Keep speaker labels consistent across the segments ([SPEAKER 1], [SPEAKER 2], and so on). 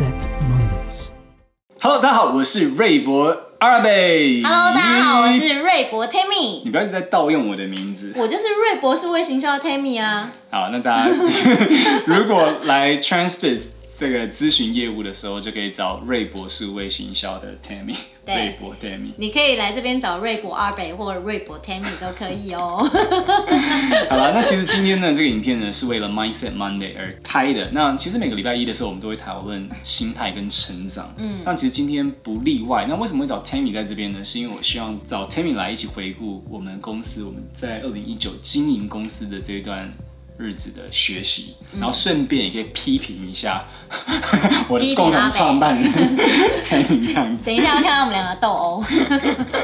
[SPEAKER 1] Mondays。
[SPEAKER 2] Hello，大家好，我是瑞博阿贝。
[SPEAKER 3] Hello，大家好，我是瑞博 Tammy。
[SPEAKER 2] 你不要一直在盗用我的名字，
[SPEAKER 3] 我就是瑞博是微行销的 Tammy 啊。
[SPEAKER 2] 好，那大家 如果来 Transbit 这个咨询业务的时候，就可以找瑞博数位行销的 Tammy。瑞博 Tammy，
[SPEAKER 3] 你可以来这边找瑞博阿北或者瑞博 Tammy 都可以哦。
[SPEAKER 2] 好了，那其实今天呢，这个影片呢是为了 Mindset Monday 而拍的。那其实每个礼拜一的时候，我们都会讨论心态跟成长。嗯，但其实今天不例外。那为什么会找 Tammy 在这边呢？是因为我希望找 Tammy 来一起回顾我们公司我们在二零一九经营公司的这一段。日子的学习，然后顺便也可以批评一下、嗯、我的共同创办人才 这样子。
[SPEAKER 3] 等一下要看到我们两个斗殴。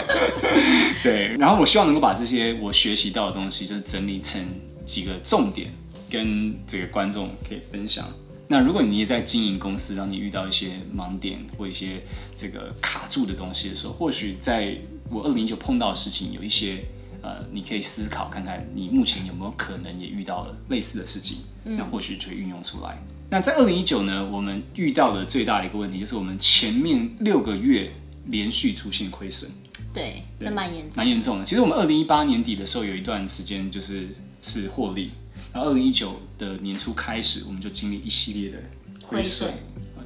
[SPEAKER 2] 对，然后我希望能够把这些我学习到的东西，就是整理成几个重点，跟这个观众可以分享。那如果你也在经营公司，当你遇到一些盲点或一些这个卡住的东西的时候，或许在我二零一九碰到的事情有一些。呃，你可以思考看看，你目前有没有可能也遇到了类似的事情，嗯、那或许就会运用出来。那在二零一九呢，我们遇到的最大的一个问题就是我们前面六个月连续出现亏损，
[SPEAKER 3] 对，这蛮严重，
[SPEAKER 2] 蛮严重的。其实我们二零一八年底的时候有一段时间就是是获利，然后二零一九的年初开始，我们就经历一系列的亏损，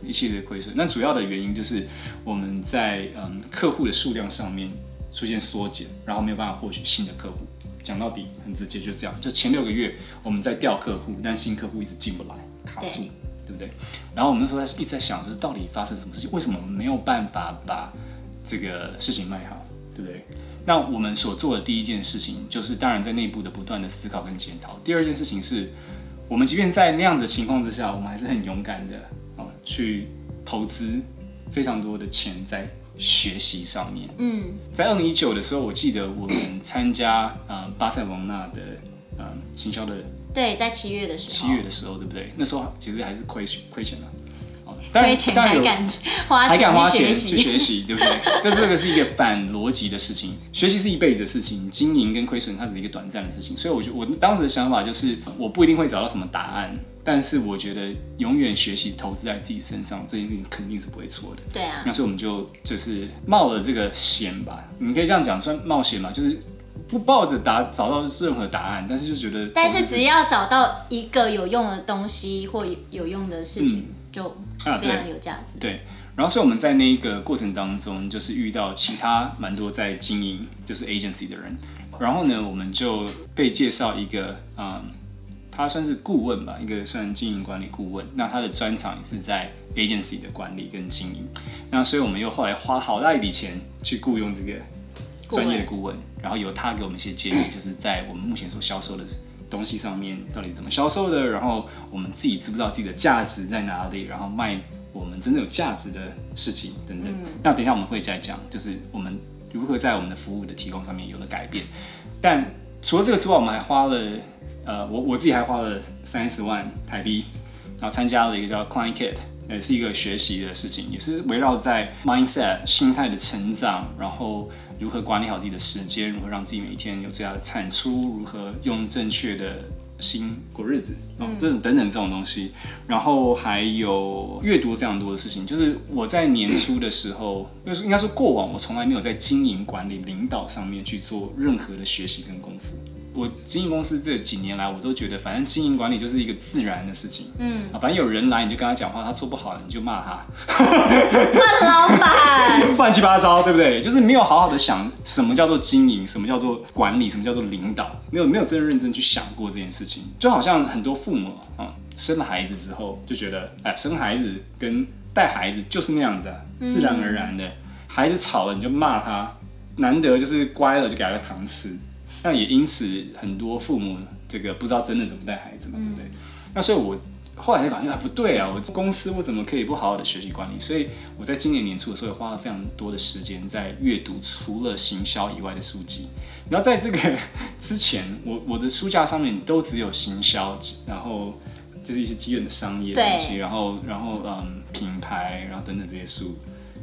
[SPEAKER 2] 一系列亏损。那主要的原因就是我们在嗯客户的数量上面。出现缩减，然后没有办法获取新的客户。讲到底，很直接，就这样。就前六个月我们在调客户，但新客户一直进不来，卡住，对，对不对？然后我们那时候在一直在想，就是到底发生什么事情？为什么我们没有办法把这个事情卖好，对不对？那我们所做的第一件事情，就是当然在内部的不断的思考跟检讨。第二件事情是，我们即便在那样子的情况之下，我们还是很勇敢的啊，去投资非常多的钱在。学习上面，嗯，在二零一九的时候，我记得我们参加呃巴塞罗那的呃行销的，
[SPEAKER 3] 对，在七月的时候，
[SPEAKER 2] 七月的时候，对不对？那时候其实还是亏亏钱的，
[SPEAKER 3] 亏 钱还敢花钱，还敢花钱
[SPEAKER 2] 去学习，对不对？就这个是一个反逻辑的事情，学习是一辈子的事情，经营跟亏损它只是一个短暂的事情，所以我就我当时的想法就是，我不一定会找到什么答案。但是我觉得永远学习投资在自己身上这件事情肯定是不会错的。
[SPEAKER 3] 对啊。
[SPEAKER 2] 那所以我们就就是冒了这个险吧，你可以这样讲，算冒险嘛，就是不抱着答找到任何答案，但是就觉得。
[SPEAKER 3] 但是只要找到一个有用的东西或有用的事情，嗯、就非常有价值、啊对。对。然后所以我们在那一个过程当中，就是遇到其他蛮多在经营就是 agency 的人，然后呢，我们就被介绍一个嗯。他算是顾问吧，一个算经营管理顾问。那他的专长也是在 agency 的管理跟经营。那所以我们又后来花好大一笔钱去雇佣这个专业的顾问，然后由他给我们一些建议，就是在我们目前所销售的东西上面到底怎么销售的，然后我们自己知不知道自己的价值在哪里，然后卖我们真正有价值的事情等等。那等一下我们会再讲，就是我们如何在我们的服务的提供上面有了改变。但除了这个之外，我们还花了。呃，我我自己还花了三十万台币，然后参加了一个叫 Client Kit，也是一个学习的事情，也是围绕在 mindset 心态的成长，然后如何管理好自己的时间，如何让自己每一天有最大的产出，如何用正确的心过日子，哦，这种等等这种东西，然后还有阅读非常多的事情，就是我在年初的时候，就是应该说过往我从来没有在经营管理领导上面去做任何的学习跟功夫。我经营公司这几年来，我都觉得反正经营管理就是一个自然的事情。嗯，啊，反正有人来你就跟他讲话，他做不好你就骂他。换老板，
[SPEAKER 2] 乱七八糟，对不对？就是没有好好的想什么叫做经营，什么叫做管理，什么叫做领导，没有没有真的认真去想过这件事情。就好像很多父母啊，生了孩子之后就觉得，哎，生孩子跟带孩子就是那样子啊，自然而然的，孩子吵了你就骂他，难得就是乖了就给他个糖吃。那也因此，很多父母这个不知道真的怎么带孩子嘛，对不对？那所以我后来就感觉不对啊，我公司我怎么可以不好好的学习管理？所以我在今年年初的时候，也花了非常多的时间在阅读除了行销以外的书籍。然后在这个之前，我我的书架上面都只有行销，然后就是一些基本的商业东西，然后然后嗯品牌，然后等等这些书。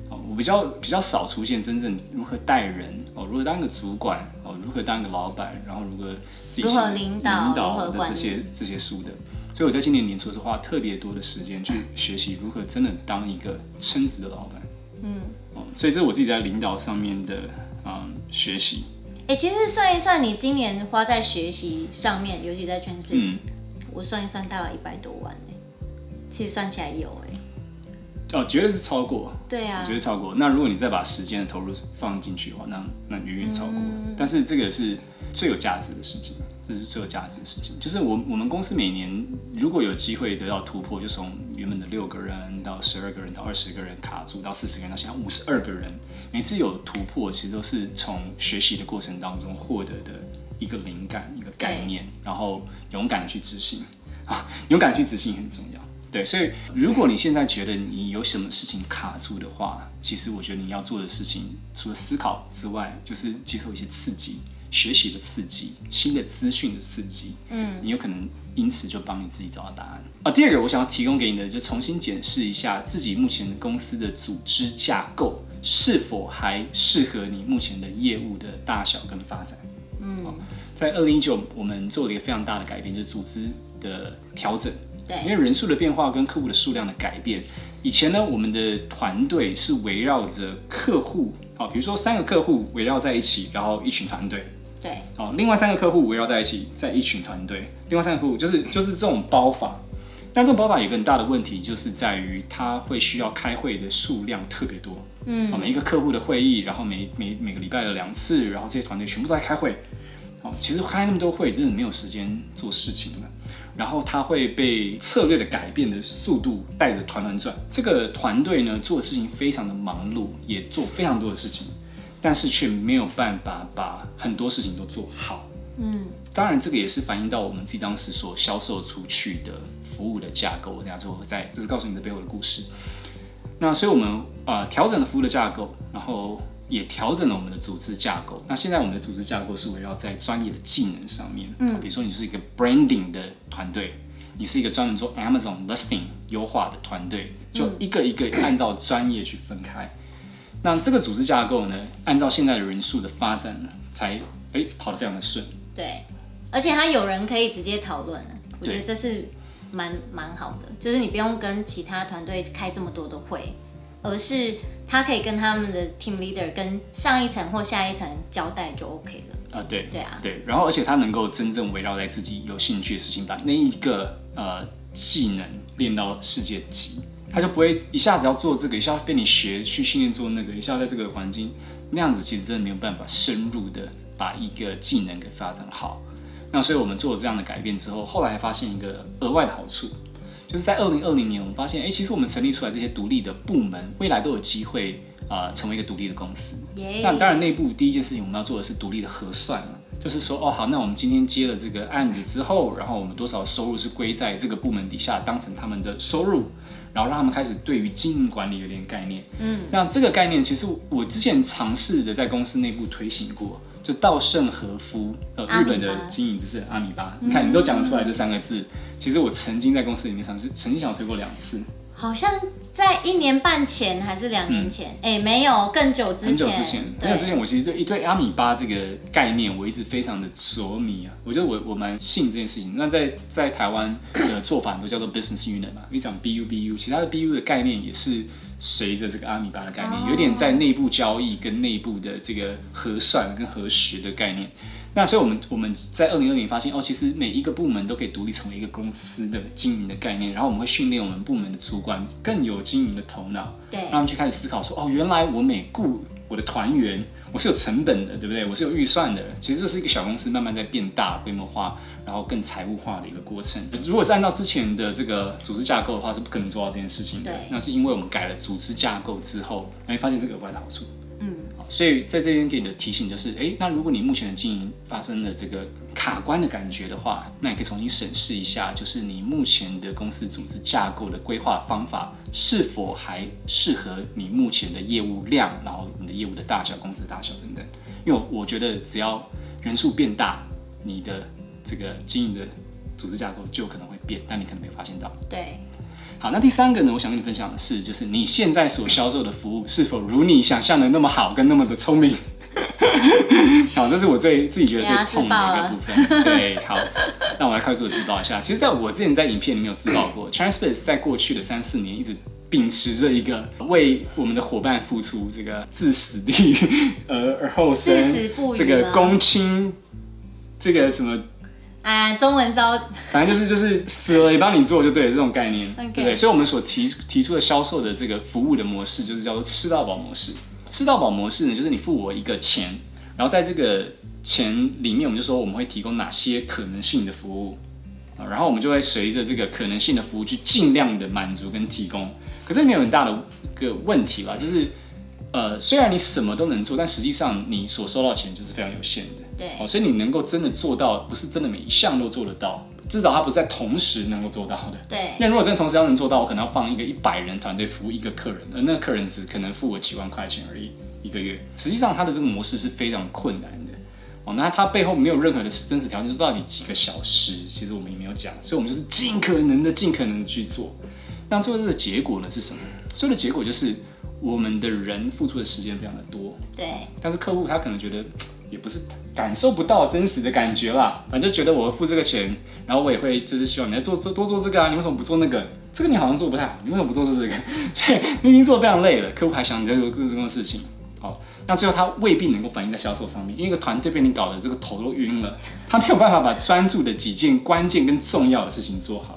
[SPEAKER 2] 我比较比较少出现真正如何带人哦，如何当个主管哦，如何当个老板，然后如何自己
[SPEAKER 3] 如何领导
[SPEAKER 2] 领导的这些这些书的。所以我在今年年初是花特别多的时间去学习如何真的当一个称职的老板。嗯，哦，所以这是我自己在领导上面的嗯学习。
[SPEAKER 3] 哎、欸，其实算一算，你今年花在学习上面，尤其在 TrendSpace，、嗯、我算一算大概一百多万呢。其实算起来有哎。
[SPEAKER 2] 哦，绝对是超过。
[SPEAKER 3] 对啊，
[SPEAKER 2] 绝对超过。那如果你再把时间的投入放进去的话，那那远远超过。嗯、但是这个是最有价值的事情，这是最有价值的事情。就是我我们公司每年如果有机会得到突破，就从原本的六个人到十二个人到二十个人卡住到四十个人到现在五十二个人，每次有突破，其实都是从学习的过程当中获得的一个灵感、一个概念，然后勇敢的去执行啊，勇敢去执行很重要。对，所以如果你现在觉得你有什么事情卡住的话，其实我觉得你要做的事情，除了思考之外，就是接受一些刺激，学习的刺激，新的资讯的刺激。嗯，你有可能因此就帮你自己找到答案。啊，第二个我想要提供给你的，就重新检视一下自己目前公司的组织架构是否还适合你目前的业务的大小跟发展。嗯，在二零一九，我们做了一个非常大的改变，就是组织的调整。对，因为人数的变化跟客户的数量的改变，以前呢，我们的团队是围绕着客户，好，比如说三个客户围绕在一起，然后一群团队，
[SPEAKER 3] 对，
[SPEAKER 2] 哦，另外三个客户围绕在一起，在一群团队，另外三个客户就是就是这种包法，但这种包法有个很大的问题，就是在于它会需要开会的数量特别多，嗯，每一个客户的会议，然后每每每个礼拜有两次，然后这些团队全部都在开会，哦，其实开那么多会，真的没有时间做事情了。然后他会被策略的改变的速度带着团团转。这个团队呢，做的事情非常的忙碌，也做非常多的事情，但是却没有办法把很多事情都做好。嗯，当然这个也是反映到我们自己当时所销售出去的服务的架构。我等下就会再就是告诉你的背后的故事。那所以我们啊、呃、调整了服务的架构，然后。也调整了我们的组织架构。那现在我们的组织架构是围绕在专业的技能上面。嗯，比如说你是一个 branding 的团队，你是一个专门做 Amazon listing 优化的团队，就一个一个按照专业去分开。嗯、那这个组织架构呢，按照现在的人数的发展呢，才哎跑得非常的顺。
[SPEAKER 3] 对，而且它有人可以直接讨论，我觉得这是蛮蛮好的，就是你不用跟其他团队开这么多的会。而是他可以跟他们的 team leader 跟上一层或下一层交代就 OK 了。啊，对，对啊，
[SPEAKER 2] 对。然后，而且他能够真正围绕在自己有兴趣的事情，把那一个呃技能练到世界级，他就不会一下子要做这个，一下跟你学去训练做那个，一下在这个环境那样子，其实真的没有办法深入的把一个技能给发展好。那所以我们做了这样的改变之后，后来发现一个额外的好处。就是在二零二零年，我们发现，哎、欸，其实我们成立出来这些独立的部门，未来都有机会啊、呃，成为一个独立的公司。那当然，内部第一件事情我们要做的是独立的核算了，就是说，哦，好，那我们今天接了这个案子之后，然后我们多少收入是归在这个部门底下，当成他们的收入，然后让他们开始对于经营管理有点概念。嗯，那这个概念其实我之前尝试的在公司内部推行过。就稻盛和夫，呃，日本的经营之神阿米巴，你看你都讲出来这三个字，其实我曾经在公司里面尝试，曾经想推过两次，
[SPEAKER 3] 好像在一年半前还是两年前，哎、嗯。欸，没有更久之前，
[SPEAKER 2] 很久之前，很久之前，我其实对一对阿米巴这个概念，我一直非常的着迷啊，我觉得我我蛮信这件事情。那在在台湾的做法都叫做 business unit 嘛，你讲 BU BU，其他的 BU 的概念也是。随着这个阿米巴的概念，有点在内部交易跟内部的这个核算跟核实的概念。那所以我们我们在二零二零发现哦，其实每一个部门都可以独立成为一个公司的经营的概念。然后我们会训练我们部门的主管更有经营的头脑，对，让他们去开始思考说哦，原来我每雇我的团员。我是有成本的，对不对？我是有预算的。其实这是一个小公司慢慢在变大、规模化，然后更财务化的一个过程。如果是按照之前的这个组织架构的话，是不可能做到这件事情的。对，那是因为我们改了组织架构之后，你会发现这个额外的好处。所以在这边给你的提醒就是，诶，那如果你目前的经营发生了这个卡关的感觉的话，那你可以重新审视一下，就是你目前的公司组织架构的规划方法是否还适合你目前的业务量，然后你的业务的大小、公司大小等等。因为我觉得只要人数变大，你的这个经营的组织架构就可能会变，但你可能没有发现到。
[SPEAKER 3] 对。
[SPEAKER 2] 好，那第三个呢？我想跟你分享的是，就是你现在所销售的服务是否如你想象的那么好，跟那么的聪明？好，这是我最自己觉得最痛的一个部分。对，好，那我来快速的自爆一下。其实，在我之前在影片里面有自爆过，Transpace 在过去的三四年一直秉持着一个为我们的伙伴付出这个置死地 而而后生，这个公亲，这个什么。
[SPEAKER 3] 啊，中文招，
[SPEAKER 2] 反正就是就是死了也帮你做就对了，这种概念.对不对？所以我们所提提出的销售的这个服务的模式，就是叫做吃到饱模式。吃到饱模式呢，就是你付我一个钱，然后在这个钱里面，我们就说我们会提供哪些可能性的服务啊，然后我们就会随着这个可能性的服务去尽量的满足跟提供。可是没有很大的一个问题吧，就是呃，虽然你什么都能做，但实际上你所收到钱就是非常有限的。
[SPEAKER 3] 对，
[SPEAKER 2] 哦，所以你能够真的做到，不是真的每一项都做得到，至少它不是在同时能够做到的。
[SPEAKER 3] 对，
[SPEAKER 2] 那如果真的同时要能做到，我可能要放一个一百人团队服务一个客人，而那个客人只可能付我几万块钱而已一个月。实际上，它的这个模式是非常困难的。哦，那它背后没有任何的真实条件，说到底几个小时，其实我们也没有讲，所以我们就是尽可能的、尽可能的去做。那最后这个结果呢是什么？最后的结果就是我们的人付出的时间非常的多。
[SPEAKER 3] 对，
[SPEAKER 2] 但是客户他可能觉得。也不是感受不到真实的感觉啦，反正觉得我付这个钱，然后我也会就是希望你来做做多做这个啊，你为什么不做那个？这个你好像做不太好，你为什么不做这个？所以你已经做得非常累了，客户还想你在做各种事情，好，那最后他未必能够反映在销售上面，因为一个团队被你搞得这个头都晕了，他没有办法把专注的几件关键跟重要的事情做好。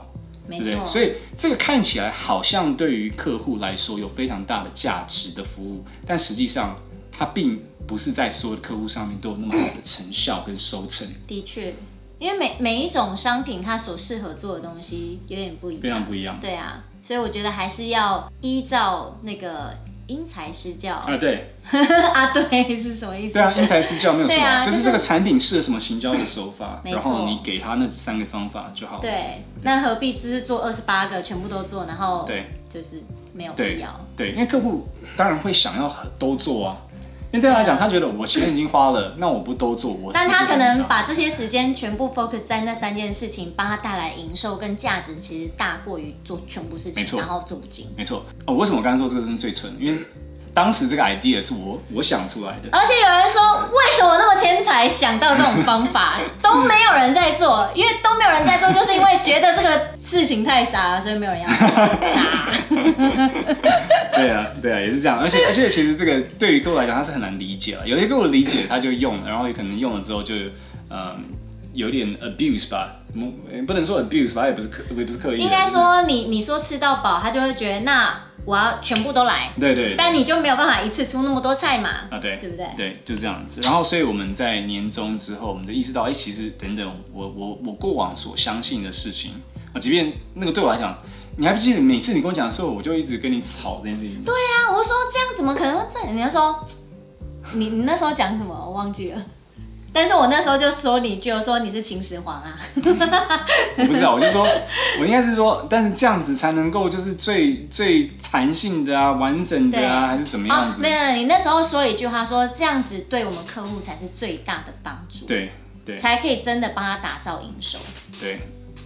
[SPEAKER 2] 对不对？所以这个看起来好像对于客户来说有非常大的价值的服务，但实际上。它并不是在所有的客户上面都有那么好的成效跟收成。
[SPEAKER 3] 的确，因为每每一种商品它所适合做的东西有点不一样，
[SPEAKER 2] 非常不一样。
[SPEAKER 3] 对啊，所以我觉得还是要依照那个因材施教。
[SPEAKER 2] 啊，对。
[SPEAKER 3] 啊，对，是什么意思？
[SPEAKER 2] 对啊，因材施教没有错，啊，就是这个产品适合什么行销的手法，然后你给他那三个方法就好了。
[SPEAKER 3] 对，那何必只是做二十八个全部都做，然后对，就是没有必要。
[SPEAKER 2] 对，因为客户当然会想要都做啊。因为对他来讲，他觉得我钱已经花了，那我不都做我？
[SPEAKER 3] 但他可能把这些时间全部 focus 在那三件事情，帮他带来营收跟价值，其实大过于做全部事情，然后做不精。
[SPEAKER 2] 没错哦，为什么我刚才说这个是最蠢？因为。当时这个 idea 是我我想出来的，
[SPEAKER 3] 而且有人说，为什么那么天才想到这种方法，都没有人在做，因为都没有人在做，就是因为觉得这个事情太傻了，所以没有人要做。傻。
[SPEAKER 2] 对啊，对啊，也是这样。而且而且其实这个对于客户来讲，他是很难理解了。有些客户理解，他就用了，然后也可能用了之后就嗯有点 abuse 吧，不能说 abuse，他也不是刻也不是刻意。
[SPEAKER 3] 应该说你你说吃到饱，他就会觉得那。我要全部都来，
[SPEAKER 2] 对对，对，
[SPEAKER 3] 但你就没有办法一次出那么多菜嘛？
[SPEAKER 2] 啊，对，
[SPEAKER 3] 对不对？
[SPEAKER 2] 对，就是这样子。然后，所以我们在年终之后，我们就意识到，哎，其实等等，我我我过往所相信的事情啊，即便那个对我来讲，你还不记得每次你跟我讲的时候，我就一直跟你吵这件事情。
[SPEAKER 3] 对、啊，我说这样怎么可能会赚？你要说，你你那时候讲什么？我忘记了。但是我那时候就说你，就说你是秦始皇啊！
[SPEAKER 2] 我不知道，我就说，我应该是说，但是这样子才能够就是最最弹性的啊，完整的啊，还是怎么样子？
[SPEAKER 3] 哦，没有，你那时候说了一句话说，说这样子对我们客户才是最大的帮助，
[SPEAKER 2] 对对，
[SPEAKER 3] 才可以真的帮他打造营收，
[SPEAKER 2] 对。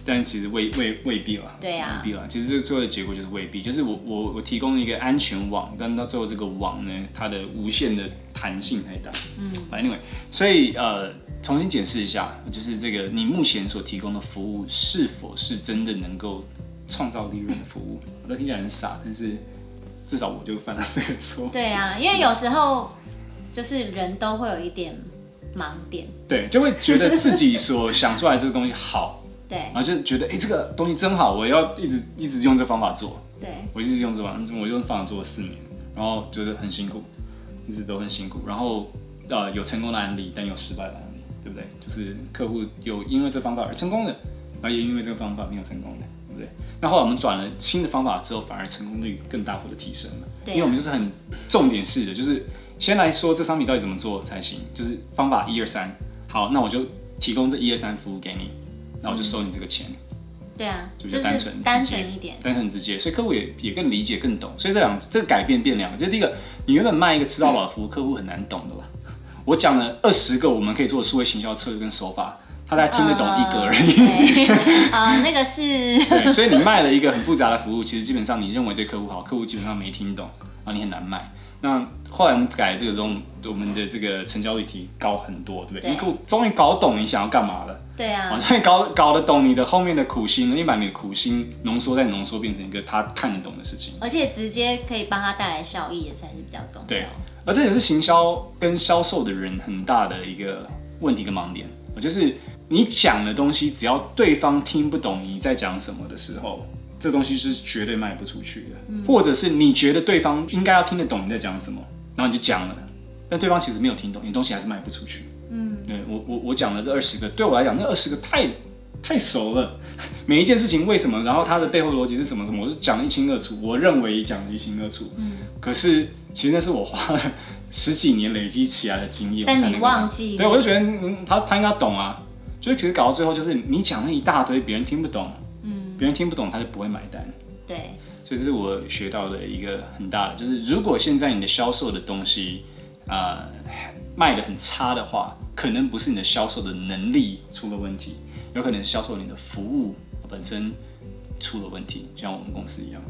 [SPEAKER 2] 但其实未未未必啦，
[SPEAKER 3] 对呀、啊，
[SPEAKER 2] 未必啦。其实这个最后的结果就是未必，就是我我我提供了一个安全网，但到最后这个网呢，它的无限的弹性太大。嗯，Anyway，所以呃，重新解释一下，就是这个你目前所提供的服务是否是真的能够创造利润的服务？我都听起来很傻，但是至少我就犯了这个错。
[SPEAKER 3] 对啊，因为有时候就是人都会有一点盲点，
[SPEAKER 2] 对，就会觉得自己所想出来这个东西好。
[SPEAKER 3] 对，
[SPEAKER 2] 然后就觉得哎、欸，这个东西真好，我要一直一直用这方法做。
[SPEAKER 3] 对，我
[SPEAKER 2] 一直用这方法，我用这方法做了四年，然后就是很辛苦，一直都很辛苦。然后呃，有成功的案例，但有失败的案例，对不对？就是客户有因为这方法而成功的，然后也因为这个方法没有成功的，对不对？那后来我们转了新的方法之后，反而成功率更大幅的提升了。对、啊，因为我们就是很重点式的，就是先来说这商品到底怎么做才行，就是方法一二三。好，那我就提供这一二三服务给你。那我就收你这个钱，
[SPEAKER 3] 对啊，
[SPEAKER 2] 就是单纯
[SPEAKER 3] 单纯一点，
[SPEAKER 2] 单纯直接，所以客户也也更理解更懂，所以这两这个改变变两个，就是第一个，你原本卖一个吃到饱的服务，客户很难懂的吧？我讲了二十个我们可以做的数位行销策略跟手法，他才听得懂一个而已。
[SPEAKER 3] 啊、呃，那个是
[SPEAKER 2] 对，所以你卖了一个很复杂的服务，其实基本上你认为对客户好，客户基本上没听懂，然后你很难卖。那后来我们改了这个之后，我们的这个成交率提高很多，对不对？
[SPEAKER 3] 对，
[SPEAKER 2] 你终于搞懂你想要干嘛了。
[SPEAKER 3] 对啊，
[SPEAKER 2] 终于搞搞得懂你的后面的苦心了，你把你的苦心浓缩再浓缩，变成一个他看得懂的事情，
[SPEAKER 3] 而且直接可以帮他带来效益，也才是比较重要。
[SPEAKER 2] 对，而这也是行销跟销售的人很大的一个问题跟盲点，就是你讲的东西，只要对方听不懂你在讲什么的时候。这东西是绝对卖不出去的，嗯、或者是你觉得对方应该要听得懂你在讲什么，然后你就讲了，但对方其实没有听懂，你东西还是卖不出去。嗯，对我我我讲了这二十个，对我来讲那二十个太太熟了，每一件事情为什么，然后它的背后逻辑是什么什么，我就讲得一清二楚。我认为讲得一清二楚。嗯，可是其实那是我花了十几年累积起来的经验。
[SPEAKER 3] 但你忘记？
[SPEAKER 2] 对，我就觉得嗯，他他应该懂啊，就是其实搞到最后就是你讲了一大堆，别人听不懂。别人听不懂，他就不会买单。
[SPEAKER 3] 对，
[SPEAKER 2] 所以这是我学到的一个很大的，就是如果现在你的销售的东西啊、呃、卖的很差的话，可能不是你的销售的能力出了问题，有可能销售你的服务本身出了问题，就像我们公司一样，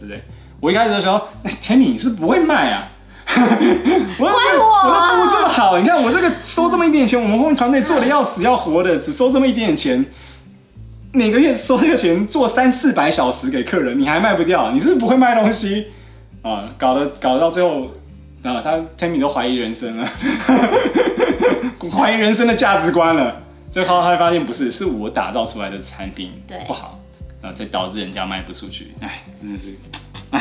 [SPEAKER 2] 对不对？我一开始的时候，哎，Tammy 你是不会卖啊？我我我的服务这么好，你看我这个收这么一点钱，我们后面团队做的要死要活的，只收这么一点点钱。每个月收这个钱做三四百小时给客人，你还卖不掉？你是不是不会卖东西啊？搞得搞得到最后啊，他 Tammy 都怀疑人生了，怀疑人生的价值观了。最后他发现不是，是我打造出来的产品不好，啊，再导致人家卖不出去。哎，真的是。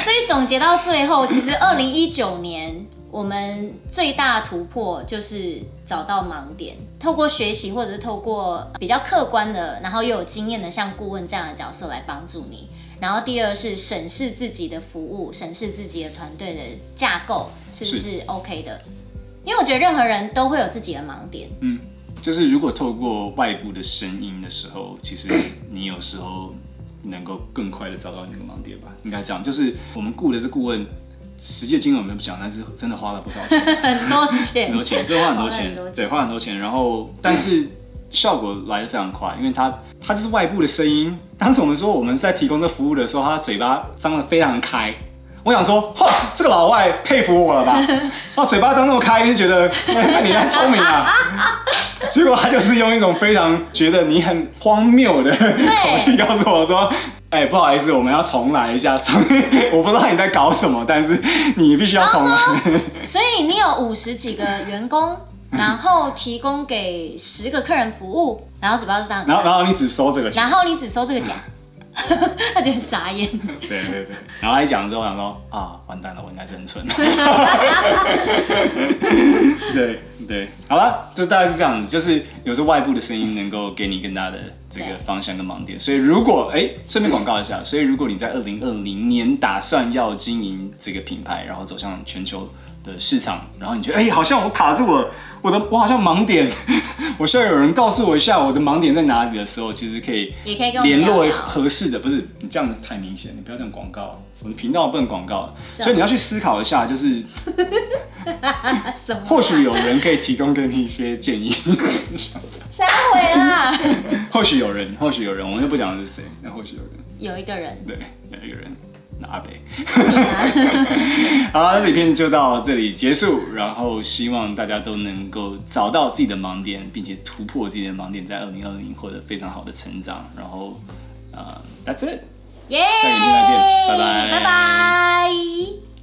[SPEAKER 3] 所以总结到最后，其实二零一九年。我们最大的突破就是找到盲点，透过学习或者是透过比较客观的，然后又有经验的像顾问这样的角色来帮助你。然后第二是审视自己的服务，审视自己的团队的架构是不是 OK 的，因为我觉得任何人都会有自己的盲点。
[SPEAKER 2] 嗯，就是如果透过外部的声音的时候，其实你有时候能够更快的找到你的盲点吧。应该这样，就是我们雇的这顾问。实际金额我们不讲，但是真的花了不少钱，
[SPEAKER 3] 很多钱，
[SPEAKER 2] 很多钱，真的花很多钱，对，花很多钱。然后，但是效果来的非常快，因为它它就是外部的声音。当时我们说我们在提供这服务的时候，他嘴巴张得非常开。我想说，嚯，这个老外佩服我了吧？哦，嘴巴张那么开，一定觉得 那你太聪明了。结果他就是用一种非常觉得你很荒谬的口气告诉我说。哎、欸，不好意思，我们要重来一下。我不知道你在搞什么，但是你必须要重来。
[SPEAKER 3] 所以你有五十几个员工，然后提供给十个客人服务，然后嘴巴是这样。
[SPEAKER 2] 然后，然后你只收这个钱。
[SPEAKER 3] 然后你只收这个钱。他就很傻眼。
[SPEAKER 2] 对对对，然后他一讲之后，我想说啊，完蛋了，我应该是很蠢。对对，好了，就大概是这样子，就是有时候外部的声音能够给你更大的这个方向跟盲点。所以如果哎，顺便广告一下，所以如果你在二零二零年打算要经营这个品牌，然后走向全球的市场，然后你觉得哎，好像我卡住了。我的我好像盲点，我需要有人告诉我一下我的盲点在哪里的时候，其实可以联络合适的。不是你这样子太明显，你不要这样广告，我的频道不能广告，所以你要去思考一下，就是 或许有人可以提供给你一些建议。
[SPEAKER 3] 三回啦，
[SPEAKER 2] 或许有人，或许有人，我们又不讲的是谁，那或许有人，
[SPEAKER 3] 有一个人，
[SPEAKER 2] 对，有一个人。阿北，好，这影片就到这里结束。然后希望大家都能够找到自己的盲点，并且突破自己的盲点，在二零二零获得非常好的成长。然后，呃，That's it，
[SPEAKER 3] 耶，
[SPEAKER 2] 下个影片再见，拜拜，
[SPEAKER 3] 拜拜。